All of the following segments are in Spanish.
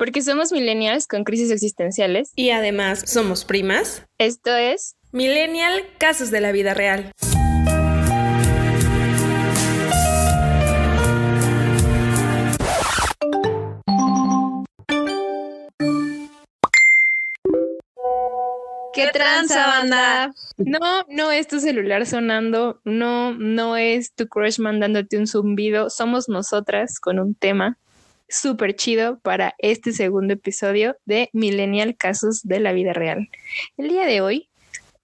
Porque somos millennials con crisis existenciales. Y además somos primas. Esto es Millennial Casos de la Vida Real. ¿Qué tranza, banda? No, no es tu celular sonando, no, no es tu crush mandándote un zumbido, somos nosotras con un tema súper chido para este segundo episodio de Millennial Casos de la Vida Real. El día de hoy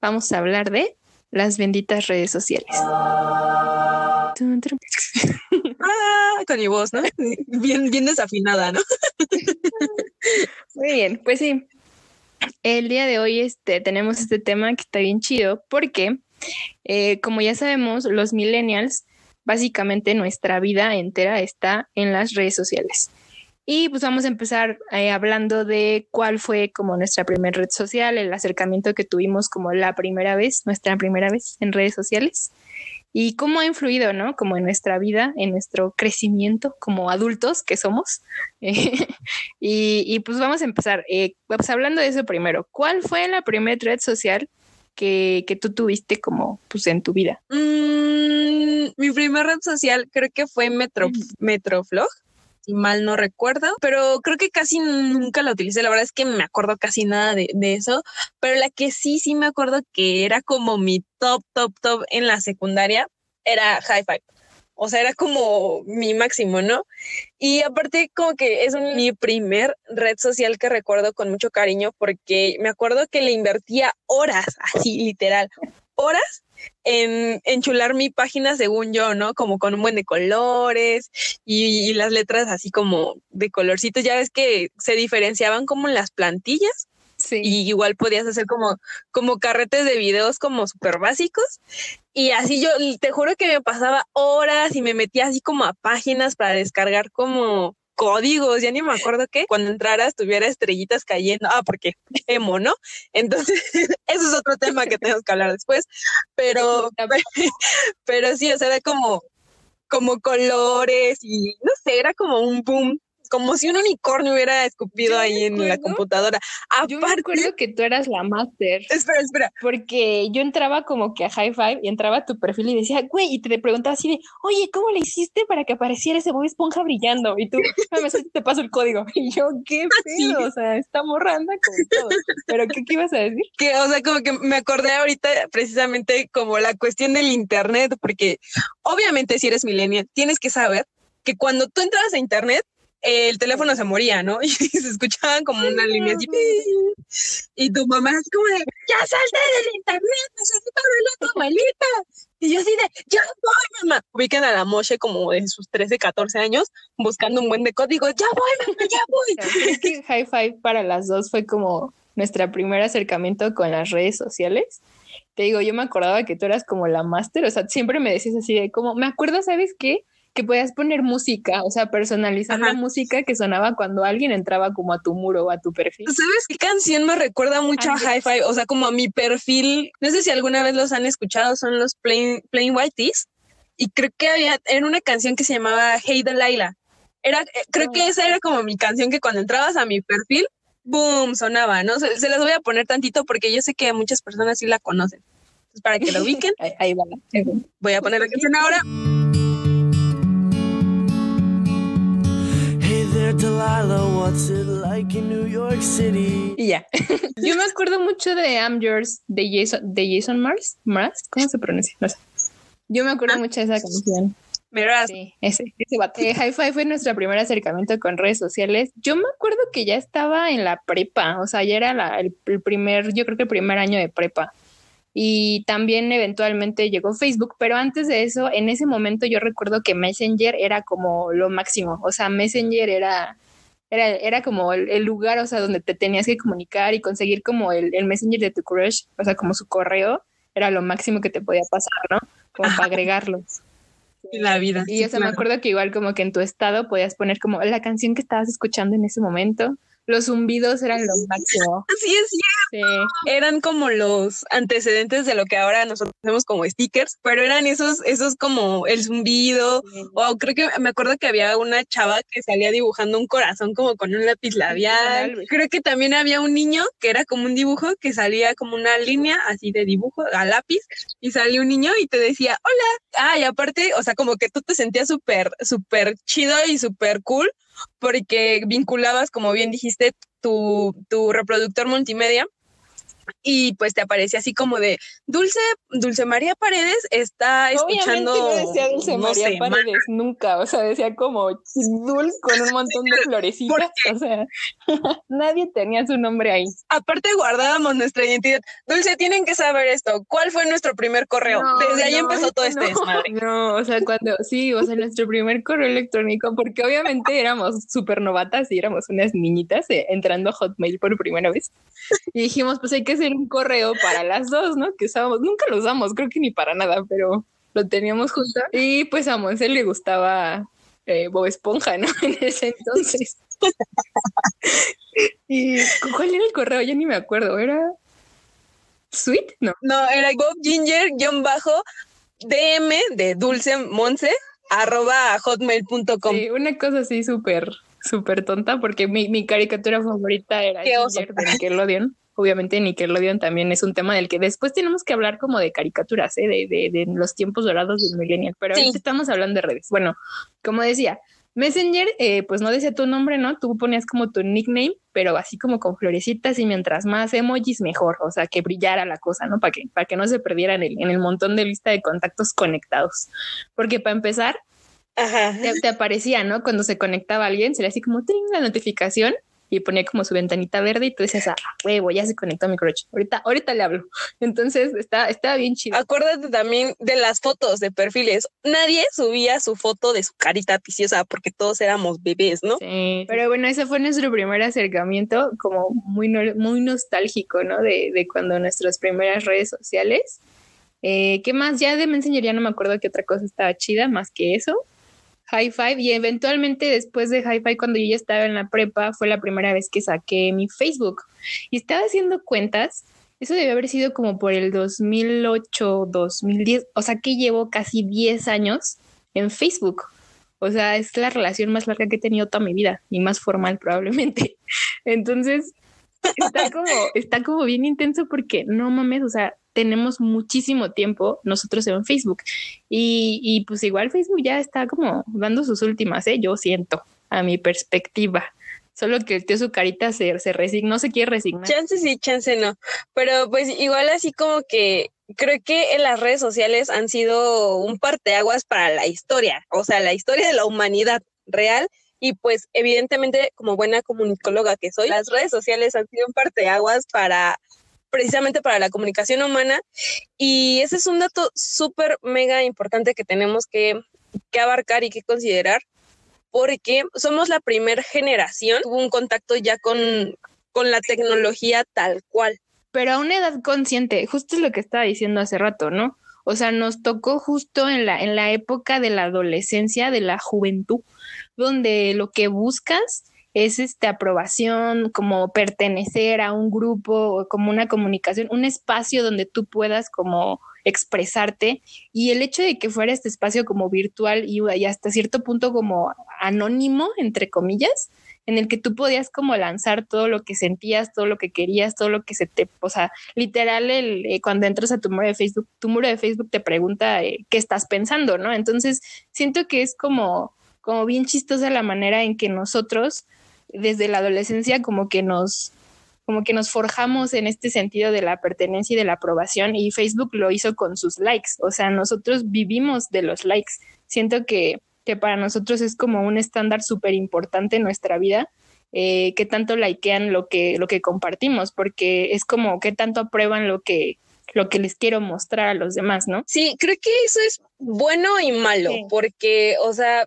vamos a hablar de las benditas redes sociales. Ah, con mi voz, ¿no? Bien, bien desafinada, ¿no? Muy bien, pues sí, el día de hoy este, tenemos este tema que está bien chido porque, eh, como ya sabemos, los millennials, básicamente nuestra vida entera está en las redes sociales. Y pues vamos a empezar eh, hablando de cuál fue como nuestra primera red social, el acercamiento que tuvimos como la primera vez, nuestra primera vez en redes sociales y cómo ha influido, ¿no? Como en nuestra vida, en nuestro crecimiento como adultos que somos. y, pues vamos a empezar. Eh, pues hablando de eso primero, ¿cuál fue la primera red social que, tú tuviste como pues en tu vida? Mm, mi primera red social creo que fue Metro, Metroflog si mal no recuerdo, pero creo que casi nunca la utilicé. La verdad es que me acuerdo casi nada de, de, eso, pero la que sí, sí me acuerdo que era como mi top, top, top en la secundaria era High Five. O sea, era como mi máximo, ¿no? Y aparte, como que es mi primer red social que recuerdo con mucho cariño porque me acuerdo que le invertía horas, así literal, horas en enchular mi página según yo, ¿no? Como con un buen de colores y, las letras así como de colorcitos. Ya ves que se diferenciaban como en las plantillas. Sí. Y igual podías hacer como, como carretes de videos como súper básicos. Y así yo te juro que me pasaba horas y me metía así como a páginas para descargar como códigos, ya ni me acuerdo que cuando entraras tuviera estrellitas cayendo, ah, porque emo, ¿no? Entonces, eso es otro tema que tenemos que hablar después, pero, pero sí, o sea, era como, como colores y no sé, era como un boom como si un unicornio hubiera escupido ahí en la computadora. Aparte, yo me acuerdo que tú eras la máster. Espera, espera. Porque yo entraba como que a High Five y entraba a tu perfil y decía, güey, y te preguntaba así de, oye, ¿cómo le hiciste para que apareciera ese Bob Esponja brillando? Y tú, me te paso el código. Y yo, qué pedo, o sea, está morrando como todo. Pero, ¿qué, ¿qué ibas a decir? Que, o sea, como que me acordé ahorita precisamente como la cuestión del internet, porque obviamente si eres millennial, tienes que saber que cuando tú entras a internet, el teléfono se moría, ¿no? Y se escuchaban como una línea así. Y tu mamá así como de, ya salte del internet, necesito verlo a tu abuelita. Y yo así de, ya voy, mamá. Ubican a la Moshe como de sus 13, 14 años, buscando un buen de código. Ya voy, mamá, ya voy. Es que High Five para las dos fue como nuestro primer acercamiento con las redes sociales. Te digo, yo me acordaba que tú eras como la máster, o sea, siempre me decías así de como, me acuerdo, ¿sabes qué? Que podías poner música, o sea, personalizar la música que sonaba cuando alguien entraba como a tu muro o a tu perfil. ¿Sabes qué canción me recuerda mucho a Hi-Fi? O sea, como a mi perfil. No sé si alguna vez los han escuchado, son los Plain, Plain White Tees. Y creo que había, era una canción que se llamaba Hey Delilah. Era, eh, creo que esa era como mi canción que cuando entrabas a mi perfil, boom, sonaba, ¿no? Se, las voy a poner tantito porque yo sé que muchas personas sí la conocen. Entonces, para que lo ubiquen. ahí, va. Voy a poner la canción ahora. Y ya. Yo me acuerdo mucho de I'm Yours de Jason, de Jason Mars. Mars, ¿cómo se pronuncia? No sé. Yo me acuerdo ah. mucho de esa canción. Sí, ese, ese eh, Hi-Fi fue nuestro primer acercamiento con redes sociales. Yo me acuerdo que ya estaba en la prepa, o sea, ya era el, primer, yo creo que el primer año de prepa y también eventualmente llegó Facebook, pero antes de eso, en ese momento yo recuerdo que Messenger era como lo máximo, o sea, Messenger era, era, era como el, lugar, o sea, donde te tenías que comunicar y conseguir como el, el, Messenger de tu crush, o sea, como su correo, era lo máximo que te podía pasar, ¿no? Como para agregarlos. La vida. Y o sea, me acuerdo que igual como que en tu estado podías poner como la canción que estabas escuchando en ese momento los zumbidos eran lo máximo. Así es cierto. Eran como los antecedentes de lo que ahora nosotros hacemos como stickers, pero eran esos, esos como el zumbido, o creo que me acuerdo que había una chava que salía dibujando un corazón como con un lápiz labial. Creo que también había un niño que era como un dibujo que salía como una línea así de dibujo a lápiz y salía un niño y te decía, hola. Ah, y aparte, o sea, como que tú te sentías súper, súper chido y súper cool porque vinculabas, como bien dijiste, tu, tu reproductor multimedia y pues te aparecía así como de Dulce, Dulce María Paredes está escuchando. no decía Dulce María Paredes nunca, o sea, decía como Dul con un montón de florecitas, o sea, nadie tenía su nombre ahí. Aparte guardábamos nuestra identidad. Dulce, tienen que saber esto. ¿Cuál fue nuestro primer correo? Desde ahí empezó todo este desmadre. No, o sea, cuando sí, o sea, nuestro primer correo electrónico, porque obviamente éramos súper novatas y éramos unas niñitas eh, entrando a Hotmail por primera vez. Y dijimos, pues hay que hacer un correo para las dos, ¿no? Que usábamos, nunca lo usamos, creo que ni para nada, pero lo teníamos juntos. Y pues a Monse le gustaba eh, Bob Esponja, ¿no? En ese entonces. ¿Y cuál era el correo? Ya ni me acuerdo, ¿era Sweet? No. No, era Bob Ginger, guion bajo, DM de Dulce Monse, arroba hotmail.com. Sí, una cosa así súper súper tonta porque mi, mi, caricatura favorita era Ginger de Nickelodeon. Obviamente Nickelodeon también es un tema del que después tenemos que hablar como de caricaturas, ¿eh? de, de, de los tiempos dorados del millennial, pero ahorita estamos hablando de redes. Bueno, como decía, Messenger, eh, pues no decía tu nombre, ¿no? Tú ponías como tu nickname, pero así como con florecitas y mientras más emojis mejor, o sea, que brillara la cosa, ¿no? Para que, para que no se perdiera en el, en el montón de lista de contactos conectados. Porque para empezar, te, aparecía, ¿no? Cuando se conectaba alguien, se le hacía como la notificación y ponía como su ventanita verde y tú decías, ah, huevo, ya se conectó a mi crotch. Ahorita, ahorita le hablo. Entonces está, está bien chido. Acuérdate también de las fotos de perfiles. Nadie subía su foto de su carita piciosa porque todos éramos bebés, ¿no? Sí. Pero bueno, ese fue nuestro primer acercamiento, como muy, muy nostálgico, ¿no? De, de cuando nuestras primeras redes sociales. Eh, ¿Qué más? Ya de me enseñaría, no me acuerdo qué otra cosa estaba chida más que eso. High Five y eventualmente después de High Five cuando yo ya estaba en la prepa fue la primera vez que saqué mi Facebook y estaba haciendo cuentas. Eso debe haber sido como por el 2008, 2010, o sea que llevo casi 10 años en Facebook. O sea, es la relación más larga que he tenido toda mi vida y más formal probablemente. Entonces, está como, está como bien intenso porque no mames, o sea, tenemos muchísimo tiempo nosotros en Facebook. Y, y pues igual Facebook ya está como dando sus últimas, ¿eh? yo siento, a mi perspectiva. Solo que el tío su carita se, se resigna, no se quiere resignar. Chance sí, chance no. Pero pues igual así como que creo que en las redes sociales han sido un parteaguas para la historia, o sea, la historia de la humanidad real. Y pues evidentemente como buena comunicóloga que soy, las redes sociales han sido un parteaguas para precisamente para la comunicación humana. Y ese es un dato súper mega importante que tenemos que, que abarcar y que considerar, porque somos la primera generación que tuvo un contacto ya con, con la tecnología tal cual. Pero a una edad consciente, justo es lo que estaba diciendo hace rato, ¿no? O sea, nos tocó justo en la, en la época de la adolescencia, de la juventud, donde lo que buscas es esta aprobación, como pertenecer a un grupo, como una comunicación, un espacio donde tú puedas como expresarte y el hecho de que fuera este espacio como virtual y, hasta cierto punto como anónimo, entre comillas, en el que tú podías como lanzar todo lo que sentías, todo lo que querías, todo lo que se te, o sea, literal, el, eh, cuando entras a tu muro de Facebook, tu muro de Facebook te pregunta eh, qué estás pensando, ¿no? Entonces, siento que es como, como bien chistosa la manera en que nosotros desde la adolescencia como que nos como que nos forjamos en este sentido de la pertenencia y de la aprobación y Facebook lo hizo con sus likes, o sea, nosotros vivimos de los likes. Siento que, que para nosotros es como un estándar súper importante en nuestra vida, eh, que tanto likean lo que, lo que compartimos, porque es como que tanto aprueban lo que, lo que les quiero mostrar a los demás, ¿no? Sí, creo que eso es bueno y malo, porque, o sea,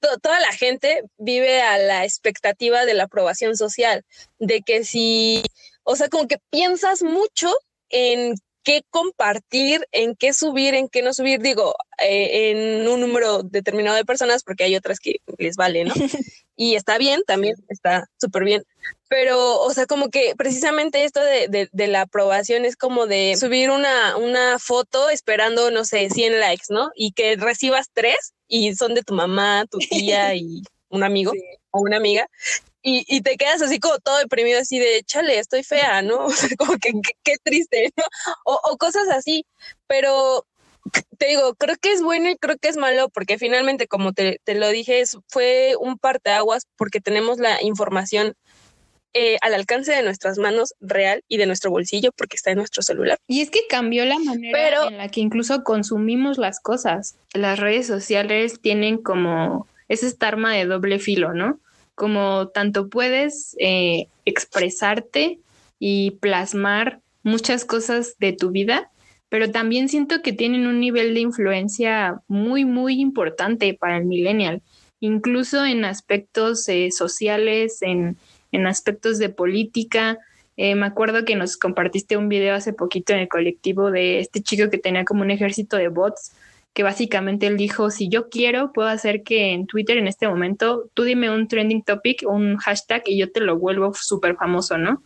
toda la gente vive a la expectativa de la aprobación social, de que si, o sea, como que piensas mucho en qué compartir, en qué subir, en qué no subir, digo, eh, en un número determinado de personas, porque hay otras que les vale, ¿no? y está bien, también está súper bien, pero, o sea, como que precisamente esto de, de, la aprobación es como de subir una, una foto esperando, no sé, 100 likes, ¿no? Y que recibas tres y son de tu mamá, tu tía y un amigo o una amiga. Y, y, te quedas así como todo deprimido, así de, chale, estoy fea, ¿no? O sea, como que qué triste, ¿no? O, o cosas así. Pero te digo, creo que es bueno y creo que es malo porque finalmente, como te, te lo dije, fue un parteaguas porque tenemos la información eh, al alcance de nuestras manos real y de nuestro bolsillo porque está en nuestro celular. Y es que cambió la manera en la que incluso consumimos las cosas. Las redes sociales tienen como es esta arma de doble filo, ¿no? Como tanto puedes eh, expresarte y plasmar muchas cosas de tu vida, pero también siento que tienen un nivel de influencia muy, muy importante para el millennial, incluso en aspectos eh, sociales, en, en, aspectos de política. Eh, me acuerdo que nos compartiste un video hace poquito en el colectivo de este chico que tenía como un ejército de bots, que básicamente él dijo, si yo quiero, puedo hacer que en Twitter en este momento tú dime un trending topic, un hashtag y yo te lo vuelvo súper famoso, ¿no?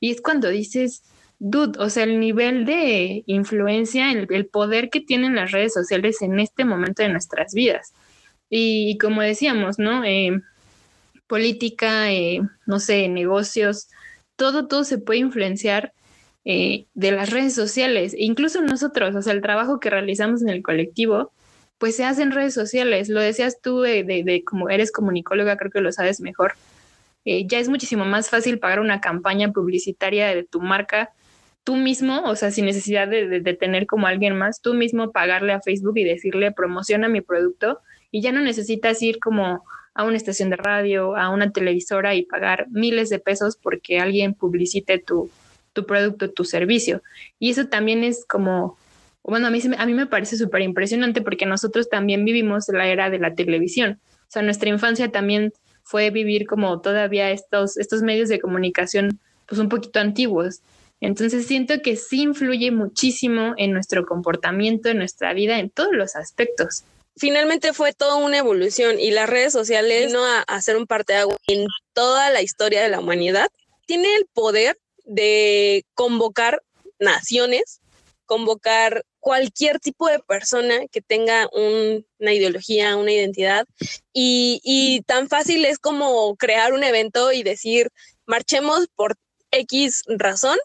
Y es cuando dices, dude, o sea, el nivel de influencia, el, poder que tienen las redes sociales en este momento de nuestras vidas. Y, como decíamos, ¿no? Eh, política, eh, no sé, negocios, todo, todo se puede influenciar eh, de las redes sociales. Incluso nosotros, o sea, el trabajo que realizamos en el colectivo, pues se hace en redes sociales. Lo decías tú de, de, como eres comunicóloga, creo que lo sabes mejor. ya es muchísimo más fácil pagar una campaña publicitaria de tu marca tú mismo, o sea, sin necesidad de, tener como alguien más, tú mismo pagarle a Facebook y decirle promociona mi producto y ya no necesitas ir como a una estación de radio, a una televisora y pagar miles de pesos porque alguien publicite tu, tu producto, tu servicio. Y eso también es como, bueno, a mí, a mí me parece súper impresionante porque nosotros también vivimos la era de la televisión. O sea, nuestra infancia también fue vivir como todavía estos, estos medios de comunicación pues un poquito antiguos. Entonces siento que sí influye muchísimo en nuestro comportamiento, en nuestra vida, en todos los aspectos. Finalmente fue toda una evolución y las redes sociales vino a hacer un parte agua en toda la historia de la humanidad. Tiene el poder de convocar naciones, convocar cualquier tipo de persona que tenga una ideología, una identidad. Y, y tan fácil es como crear un evento y decir, marchemos por X razón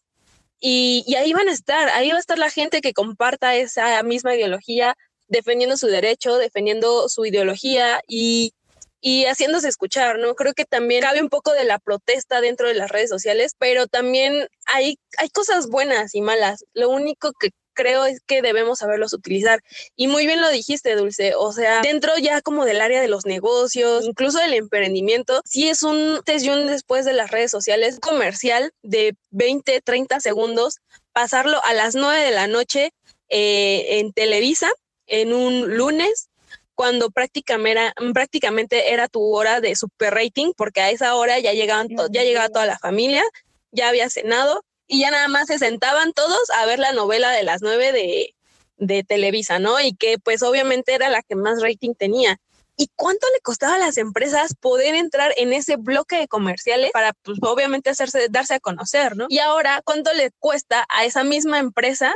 y, ahí van a estar, ahí va a estar la gente que comparta esa misma ideología, defendiendo su derecho, defendiendo su ideología y, y haciéndose escuchar, ¿no? Creo que también cabe un poco de la protesta dentro de las redes sociales, pero también hay, hay cosas buenas y malas. Lo único que creo es que debemos saberlos utilizar. Y muy bien lo dijiste, Dulce, o sea, dentro ya como del área de los negocios, incluso del emprendimiento, si es un test y un después de las redes sociales comercial de 20, 30 segundos, pasarlo a las 9 de la noche eh, en Televisa en un lunes cuando prácticamente era, tu hora de super rating, porque a esa hora ya llegaban ya llegaba toda la familia, ya había cenado y ya nada más se sentaban todos a ver la novela de las nueve de, de Televisa, ¿no? Y que pues obviamente era la que más rating tenía. ¿Y cuánto le costaba a las empresas poder entrar en ese bloque de comerciales para, pues, obviamente, hacerse, darse a conocer, ¿no? Y ahora, ¿cuánto le cuesta a esa misma empresa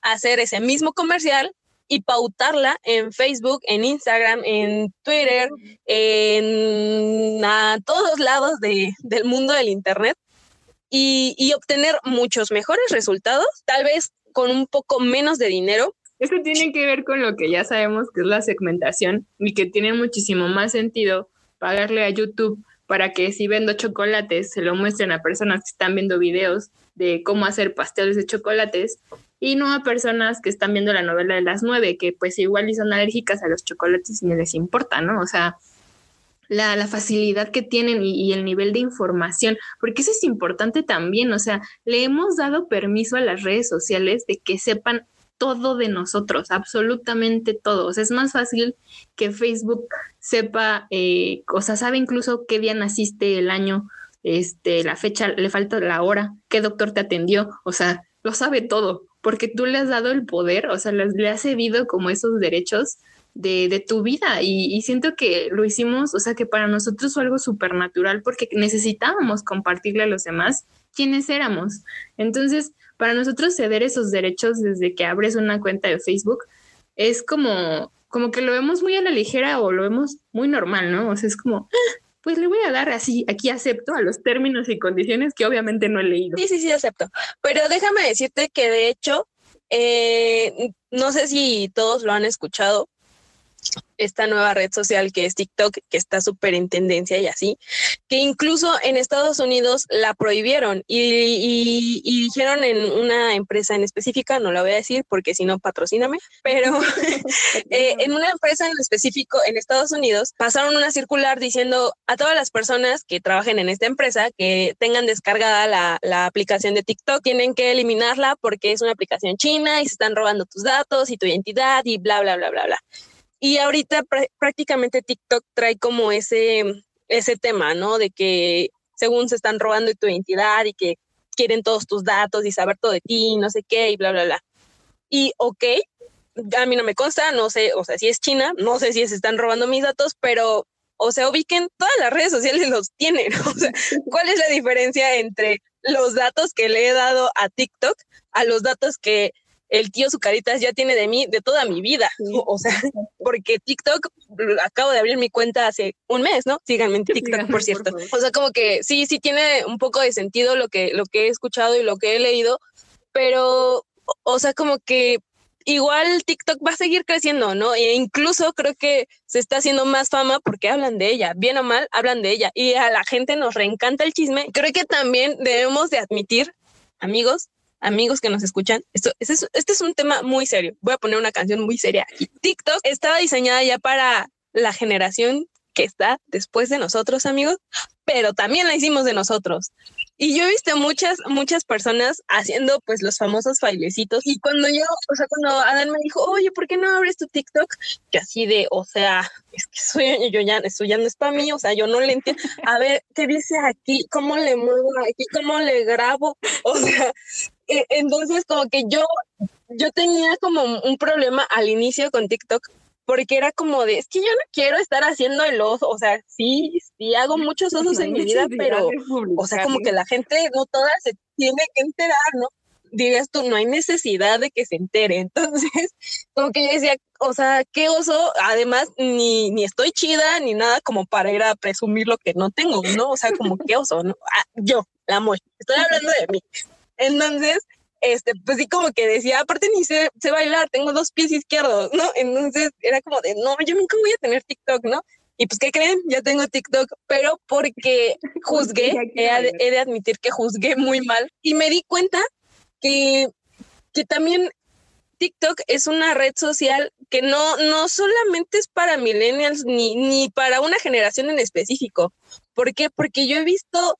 hacer ese mismo comercial y pautarla en Facebook, en Instagram, en Twitter, en a todos lados de, del mundo del Internet y, obtener muchos mejores resultados, tal vez con un poco menos de dinero. Esto tiene que ver con lo que ya sabemos que es la segmentación y que tiene muchísimo más sentido pagarle a YouTube para que si vendo chocolates se lo muestren a personas que están viendo videos de cómo hacer pasteles de chocolates y no a personas que están viendo la novela de las nueve, que pues igual y son alérgicas a los chocolates y no les importa, ¿no? O sea, la, facilidad que tienen y, el nivel de información, porque eso es importante también, o sea, le hemos dado permiso a las redes sociales de que sepan todo de nosotros, absolutamente todo. O sea, es más fácil que Facebook sepa, eh, o sea, sabe incluso qué día naciste, el año, este, la fecha, le falta la hora, qué doctor te atendió, o sea, lo sabe todo, porque tú le has dado el poder, o sea, le, has cedido como esos derechos de, de tu vida y, y, siento que lo hicimos, o sea, que para nosotros fue algo súper natural porque necesitábamos compartirle a los demás quiénes éramos. Entonces, para nosotros ceder esos derechos desde que abres una cuenta de Facebook es como, como que lo vemos muy a la ligera o lo vemos muy normal, ¿no? O sea, es como, pues le voy a dar así, aquí acepto a los términos y condiciones que obviamente no he leído. Sí, sí, sí, acepto. Pero déjame decirte que de hecho, eh, no sé si todos lo han escuchado, esta nueva red social que es TikTok, que está súper en tendencia y así, que incluso en Estados Unidos la prohibieron y, dijeron en una empresa en específica, no la voy a decir porque si no, patrocíname, pero eh, en una empresa en específico en Estados Unidos pasaron una circular diciendo a todas las personas que trabajen en esta empresa que tengan descargada la, la aplicación de TikTok, tienen que eliminarla porque es una aplicación china y se están robando tus datos y tu identidad y bla, bla, bla, bla, bla. Y ahorita prácticamente TikTok trae como ese, ese tema, ¿no? De que según se están robando tu identidad y que quieren todos tus datos y saber todo de ti, no sé qué, y bla, bla, bla. Y ok, a mí no me consta, no sé, o sea, si es China, no sé si se están robando mis datos, pero, o sea, ubiquen, todas las redes sociales los tienen, o sea, ¿cuál es la diferencia entre los datos que le he dado a TikTok a los datos que el tío Zucaritas ya tiene de mí de toda mi vida. O sea, porque TikTok, acabo de abrir mi cuenta hace un mes, ¿no? Síganme en TikTok, por cierto. o sea, como que sí, sí tiene un poco de sentido lo que, lo que he escuchado y lo que he leído, pero, o sea, como que igual TikTok va a seguir creciendo, ¿no? E incluso creo que se está haciendo más fama porque hablan de ella, bien o mal, hablan de ella y a la gente nos reencanta el chisme. Creo que también debemos de admitir, amigos, amigos que nos escuchan, esto, este, es, este es un tema muy serio. Voy a poner una canción muy seria. TikTok estaba diseñada ya para la generación que está después de nosotros, amigos, pero también la hicimos de nosotros. Y yo he visto muchas, muchas personas haciendo pues los famosos bailecitos. Y cuando yo, o sea, cuando Adán me dijo, oye, ¿por qué no abres tu TikTok? Que así de, o sea, es que soy, yo ya, eso ya no es para mí, o sea, yo no le entiendo. A ver, ¿qué dice aquí? ¿Cómo le muevo aquí? ¿Cómo le grabo? O sea, entonces como que yo, yo tenía como un problema al inicio con TikTok porque era como de, es que yo no quiero estar haciendo el oso, o sea, sí, sí hago muchos osos en mi vida, pero, o sea, como que la gente no toda se tiene que enterar, ¿no? Digas tú, no hay necesidad de que se entere. Entonces, como que yo decía, o sea, qué oso, además, ni, ni estoy chida, ni nada como para ir a presumir lo que no tengo, ¿no? O sea, como qué oso, ¿no? Ah, yo, la mocha, estoy hablando de mí. Entonces, este, pues sí, como que decía, aparte ni sé, sé bailar, tengo dos pies izquierdos, ¿no? Entonces era como de, no, yo nunca voy a tener TikTok, ¿no? Y pues, ¿qué creen? Ya tengo TikTok, pero porque juzgué, he, de admitir que juzgué muy mal y me di cuenta que, que también TikTok es una red social que no, no solamente es para millennials ni, ni para una generación en específico. ¿Por qué? Porque yo he visto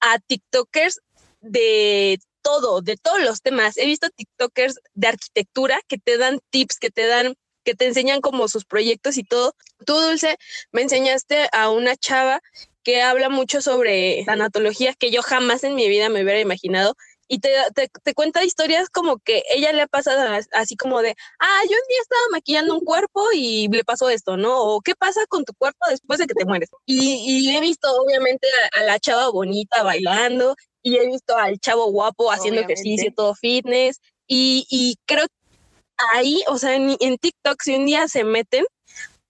a TikTokers de todo, de todos los temas. He visto TikTokers de arquitectura que te dan tips, que te dan, que te enseñan como sus proyectos y todo. Tú, Dulce, me enseñaste a una chava que habla mucho sobre tanatología que yo jamás en mi vida me hubiera imaginado. Y te, te, cuenta historias como que ella le ha pasado así como de, ah, yo un día estaba maquillando un cuerpo y le pasó esto, ¿no? O qué pasa con tu cuerpo después de que te mueres. Y, y he visto obviamente a, la chava bonita bailando y he visto al chavo guapo haciendo ejercicio, todo fitness, y, y creo ahí, o sea, en, en, TikTok, si un día se meten,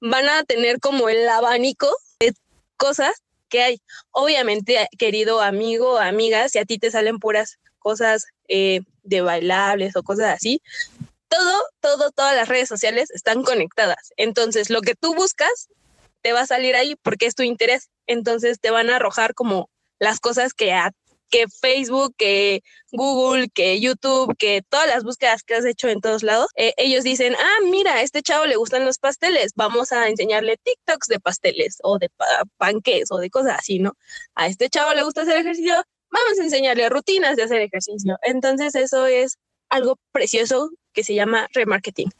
van a tener como el abanico de cosas que hay. Obviamente, querido amigo, amiga, si a ti te salen puras cosas eh, de bailables o cosas así, todo, todo, todas las redes sociales están conectadas. Entonces, lo que tú buscas te va a salir ahí porque es tu interés. Entonces, te van a arrojar como las cosas que a que Facebook, que Google, que YouTube, que todas las búsquedas que has hecho en todos lados, eh, ellos dicen, ah, mira, a este chavo le gustan los pasteles, vamos a enseñarle TikToks de pasteles o de panques o de cosas así, ¿no? A este chavo le gusta hacer ejercicio, vamos a enseñarle rutinas de hacer ejercicio. Entonces eso es algo precioso que se llama remarketing.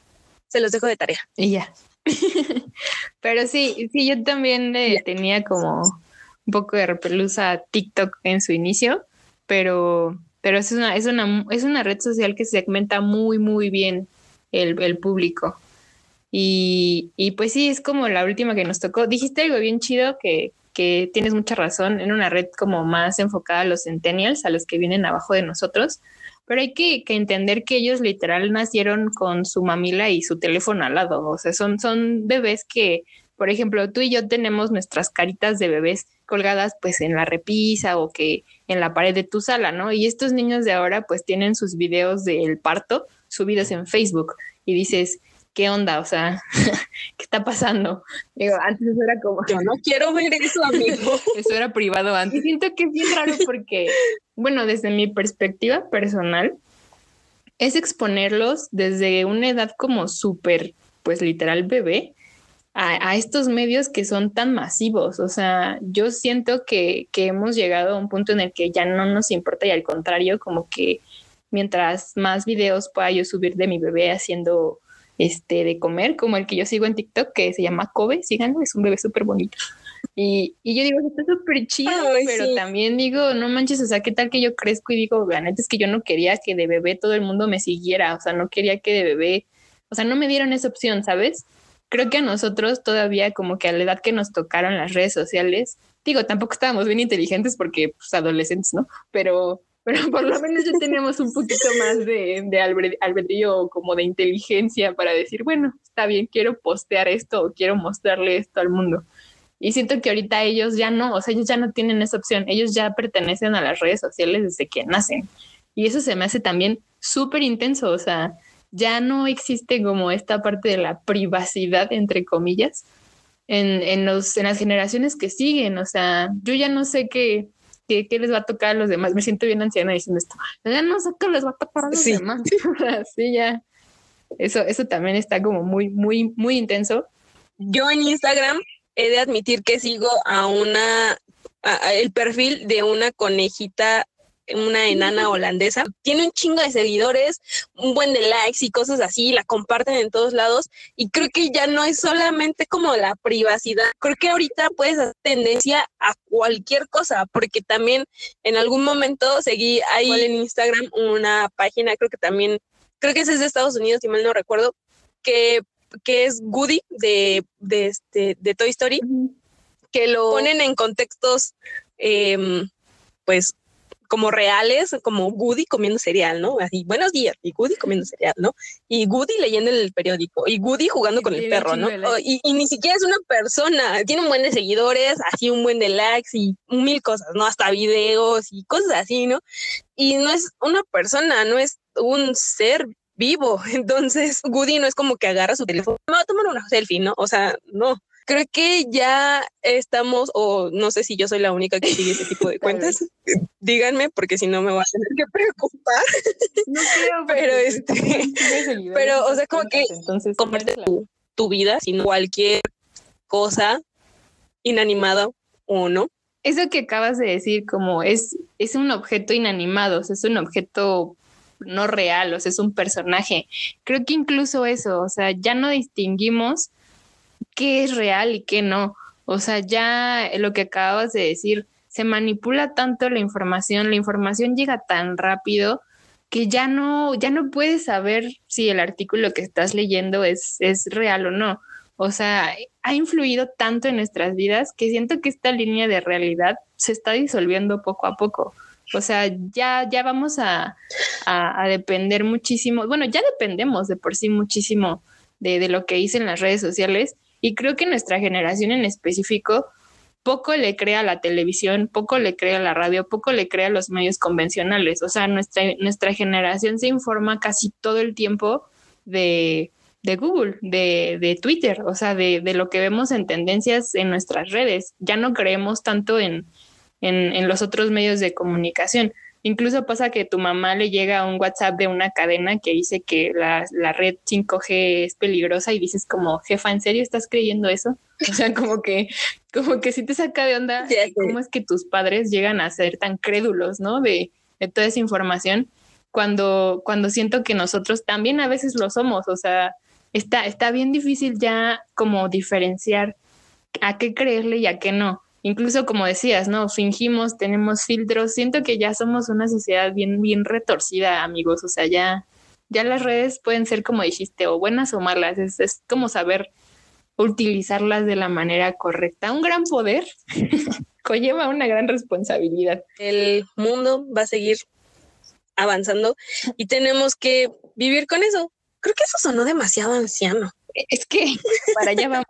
Se los dejo de tarea. Y ya. Pero sí, sí, yo también tenía como un poco de repelusa a TikTok en su inicio, pero, pero es, una, es, una, es una red social que segmenta muy, muy bien el, el público. Y, y pues sí, es como la última que nos tocó. Dijiste algo bien chido que, que tienes mucha razón en una red como más enfocada a los centennials, a los que vienen abajo de nosotros, pero hay que, entender que ellos literal nacieron con su mamila y su teléfono al lado, o sea, son, son bebés que, por ejemplo, tú y yo tenemos nuestras caritas de bebés colgadas pues en la repisa o que en la pared de tu sala, ¿no? Y estos niños de ahora pues tienen sus videos del parto subidos en Facebook y dices, ¿qué onda? O sea, ¿qué está pasando? Digo, antes eso era como... Yo no quiero ver eso, amigo. eso era privado antes. Siento que es bien raro porque, bueno, desde mi perspectiva personal, es exponerlos desde una edad como súper, pues literal bebé, a, estos medios que son tan masivos. O sea, yo siento que, que hemos llegado a un punto en el que ya no nos importa y al contrario, como que mientras más videos pueda yo subir de mi bebé haciendo este, de comer, como el que yo sigo en TikTok, que se llama Kobe, síganlo, es un bebé súper bonito. Y, y, yo digo, está súper chido, pero también digo, no manches, o sea, ¿qué tal que yo crezco y digo, la neta es que yo no quería que de bebé todo el mundo me siguiera, o sea, no quería que de bebé, o sea, no me dieron esa opción, ¿sabes? Creo que a nosotros todavía como que a la edad que nos tocaron las redes sociales, digo, tampoco estábamos bien inteligentes porque pues adolescentes, ¿no? Pero pero por lo menos ya teníamos un poquito más de, de albedrío como de inteligencia para decir, bueno, está bien, quiero postear esto o quiero mostrarle esto al mundo. Y siento que ahorita ellos ya no, o sea, ellos ya no tienen esa opción, ellos ya pertenecen a las redes sociales desde que nacen. Y eso se me hace también súper intenso, o sea, ya no existe como esta parte de la privacidad, entre comillas, en, en, los, en las generaciones que siguen, o sea, yo ya no sé qué ¿qué, les va a tocar a los demás? Me siento bien anciana diciendo esto. Ya no sé qué les va a tocar a los demás. sí, ya. Eso, eso también está como muy, muy, muy intenso. Yo en Instagram he de admitir que sigo a una, el perfil de una conejita una enana holandesa, tiene un chingo de seguidores, un buen de likes y cosas así, la comparten en todos lados. Y creo que ya no es solamente como la privacidad, creo que ahorita puedes hacer tendencia a cualquier cosa, porque también en algún momento seguí ahí en Instagram una página, creo que también, creo que ese es de Estados Unidos, si mal no recuerdo, que, que es Goody de, de, este, de Toy Story, que lo ponen en contextos, em, pues como reales, como Woody comiendo cereal, ¿no? Así, buenos días, y Woody comiendo cereal, ¿no? Y Woody leyendo el periódico, y Woody jugando con el perro, ¿no? y, ni siquiera es una persona, tiene un buen de seguidores, así un buen de likes y mil cosas, ¿no? Hasta videos y cosas así, ¿no? Y no es una persona, no es un ser vivo. Entonces, Woody no es como que agarra su teléfono, a tomar una selfie, ¿no? O sea, no creo que ya estamos, o no sé si yo soy la única que sigue ese tipo de cuentas. Díganme, porque si no me voy a tener que preocupar. No creo, pero este, pero, o sea, como que entonces comparte tu, tu vida, sino cualquier cosa inanimada o no. Eso que acabas de decir, como es, es un objeto inanimado, o sea, es un objeto no real, o sea, es un personaje. Creo que incluso eso, o sea, ya no distinguimos qué es real y qué no. O sea, ya lo que acabas de decir, se manipula tanto la información, la información llega tan rápido que ya no, ya no puedes saber si el artículo que estás leyendo es, es real o no. O sea, ha influido tanto en nuestras vidas que siento que esta línea de realidad se está disolviendo poco a poco. O sea, ya, ya vamos a, a, depender muchísimo, bueno, ya dependemos de por sí muchísimo de, de, lo que dicen las redes sociales y creo que nuestra generación en específico poco le crea a la televisión, poco le crea a la radio, poco le crea a los medios convencionales. O sea, nuestra, nuestra generación se informa casi todo el tiempo de, de Google, de, de, Twitter, o sea, de, de, lo que vemos en tendencias en nuestras redes. Ya no creemos tanto en, en, en los otros medios de comunicación. Incluso pasa que tu mamá le llega un WhatsApp de una cadena que dice que la, la red 5G es peligrosa y dices como, jefa, ¿en serio estás creyendo eso? O sea, como que, como que si te saca de onda cómo es que tus padres llegan a ser tan crédulos, ¿no? De, de toda esa información, cuando, cuando siento que nosotros también a veces lo somos, o sea, está, está bien difícil ya como diferenciar a qué creerle y a qué no incluso como decías, ¿no? Fingimos, tenemos filtros. Siento que ya somos una sociedad bien, bien retorcida, amigos. O sea, ya, Ya las redes pueden ser, como dijiste, o buenas o malas. Es, es como saber utilizarlas de la manera correcta. Un gran poder conlleva una gran responsabilidad. El mundo va a seguir avanzando y tenemos que vivir con eso. Creo que eso sonó demasiado anciano. Es que para allá vamos.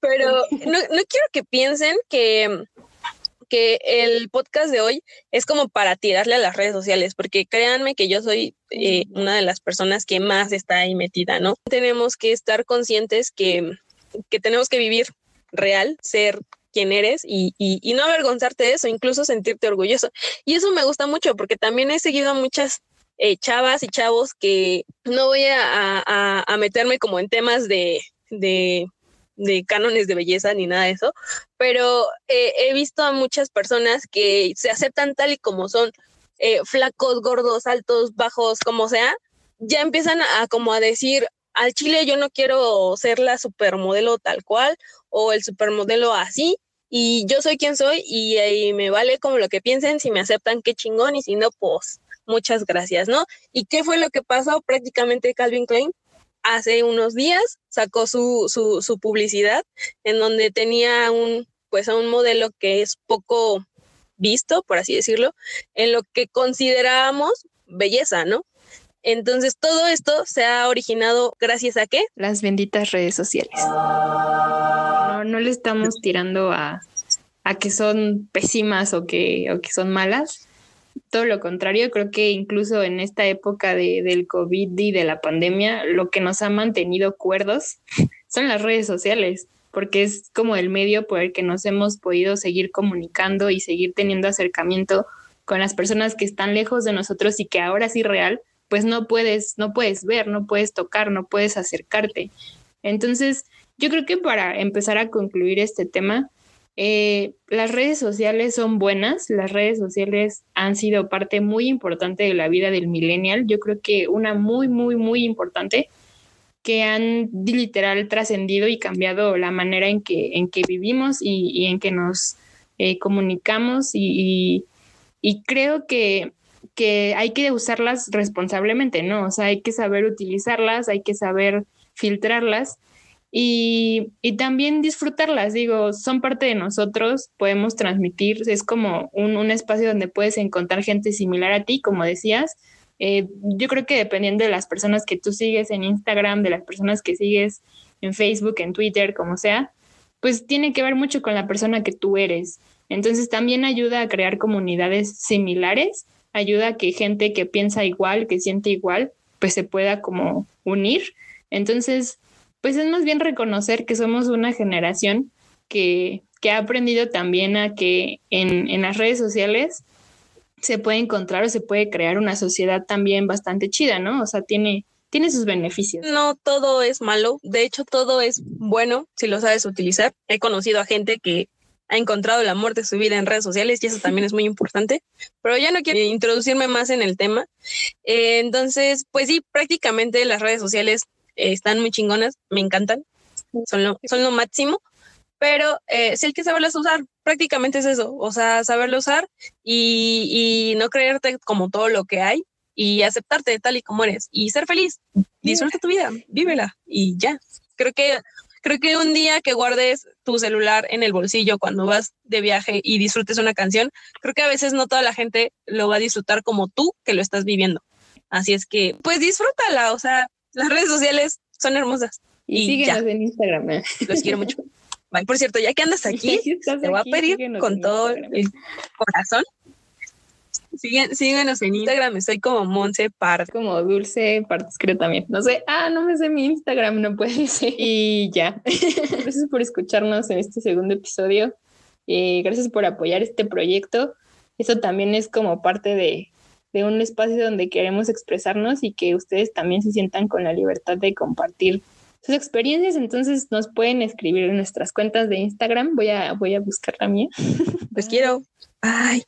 Pero no, no quiero que piensen que que el podcast de hoy es como para tirarle a las redes sociales, porque créanme que yo soy eh, una de las personas que más está ahí metida, ¿no? Tenemos que estar conscientes que, que tenemos que vivir real, ser quien eres y, y, no avergonzarte de eso, incluso sentirte orgulloso. Y eso me gusta mucho porque también he seguido a muchas eh, chavas y chavos que no voy a, a, a meterme como en temas de, de de cánones de belleza ni nada de eso, pero eh, he visto a muchas personas que se aceptan tal y como son, eh, flacos, gordos, altos, bajos, como sea, ya empiezan a, como a decir, al chile yo no quiero ser la supermodelo tal cual o el supermodelo así, y yo soy quien soy y, y, me vale como lo que piensen, si me aceptan qué chingón y si no, pues muchas gracias, ¿no? ¿Y qué fue lo que pasó prácticamente Calvin Klein? Hace unos días sacó su, su, su publicidad en donde tenía un, pues a un modelo que es poco visto, por así decirlo, en lo que considerábamos belleza, ¿no? Entonces todo esto se ha originado gracias a qué? Las benditas redes sociales. No, no le estamos tirando a, a que son pésimas o que, o que son malas, todo lo contrario, creo que incluso en esta época de, del COVID y de la pandemia, lo que nos ha mantenido cuerdos son las redes sociales, porque es como el medio por el que nos hemos podido seguir comunicando y seguir teniendo acercamiento con las personas que están lejos de nosotros y que ahora sí real, pues no puedes, no puedes ver, no puedes tocar, no puedes acercarte. Entonces, yo creo que para empezar a concluir este tema, eh, las redes sociales son buenas, las redes sociales han sido parte muy importante de la vida del millennial, yo creo que una muy, muy, muy importante, que han literal trascendido y cambiado la manera en que, en que vivimos y, en que nos eh, comunicamos. Y, y, creo que, que hay que usarlas responsablemente, ¿no? O sea, hay que saber utilizarlas, hay que saber filtrarlas y, y, también disfrutarlas, digo, son parte de nosotros, podemos transmitir, es como un, un espacio donde puedes encontrar gente similar a ti, como decías. Eh, yo creo que dependiendo de las personas que tú sigues en Instagram, de las personas que sigues en Facebook, en Twitter, como sea, pues tiene que ver mucho con la persona que tú eres. Entonces también ayuda a crear comunidades similares, ayuda a que gente que piensa igual, que siente igual, pues se pueda como unir. Entonces, pues es más bien reconocer que somos una generación que, ha aprendido también a que en, en, las redes sociales se puede encontrar o se puede crear una sociedad también bastante chida, ¿no? O sea, tiene, tiene sus beneficios. No todo es malo, de hecho todo es bueno si lo sabes utilizar. He conocido a gente que ha encontrado el amor de su vida en redes sociales y eso también es muy importante, pero ya no quiero introducirme más en el tema. Eh, entonces, pues sí, prácticamente las redes sociales están muy chingonas, me encantan, son lo, son lo máximo, pero eh, si hay que saberlas usar, prácticamente es eso, o sea, saberlo usar y, y no creerte como todo lo que hay y aceptarte tal y como eres y ser feliz, disfruta tu vida, vívela y ya. Creo que creo que un día que guardes tu celular en el bolsillo cuando vas de viaje y disfrutes una canción, creo que a veces no toda la gente lo va a disfrutar como tú que lo estás viviendo. Así es que, pues disfrútala, o sea, las redes sociales son hermosas. Y, síguenos en Instagram. ¿eh? Los quiero mucho. por cierto, ya que andas aquí, te voy a pedir con todo el corazón. síguenos en Instagram, estoy como Monse Part. Como Dulce Partes, creo también. No sé, ah, no me sé mi Instagram, no puede ser. Y ya. gracias por escucharnos en este segundo episodio. Eh, gracias por apoyar este proyecto. Eso también es como parte de, de un espacio donde queremos expresarnos y que ustedes también se sientan con la libertad de compartir sus experiencias. Entonces nos pueden escribir en nuestras cuentas de Instagram. Voy a, voy a buscar la mía. Pues quiero. Ay.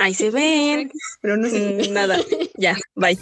Ahí se ven. Pero no sé. Mm, nada. Ya. Bye.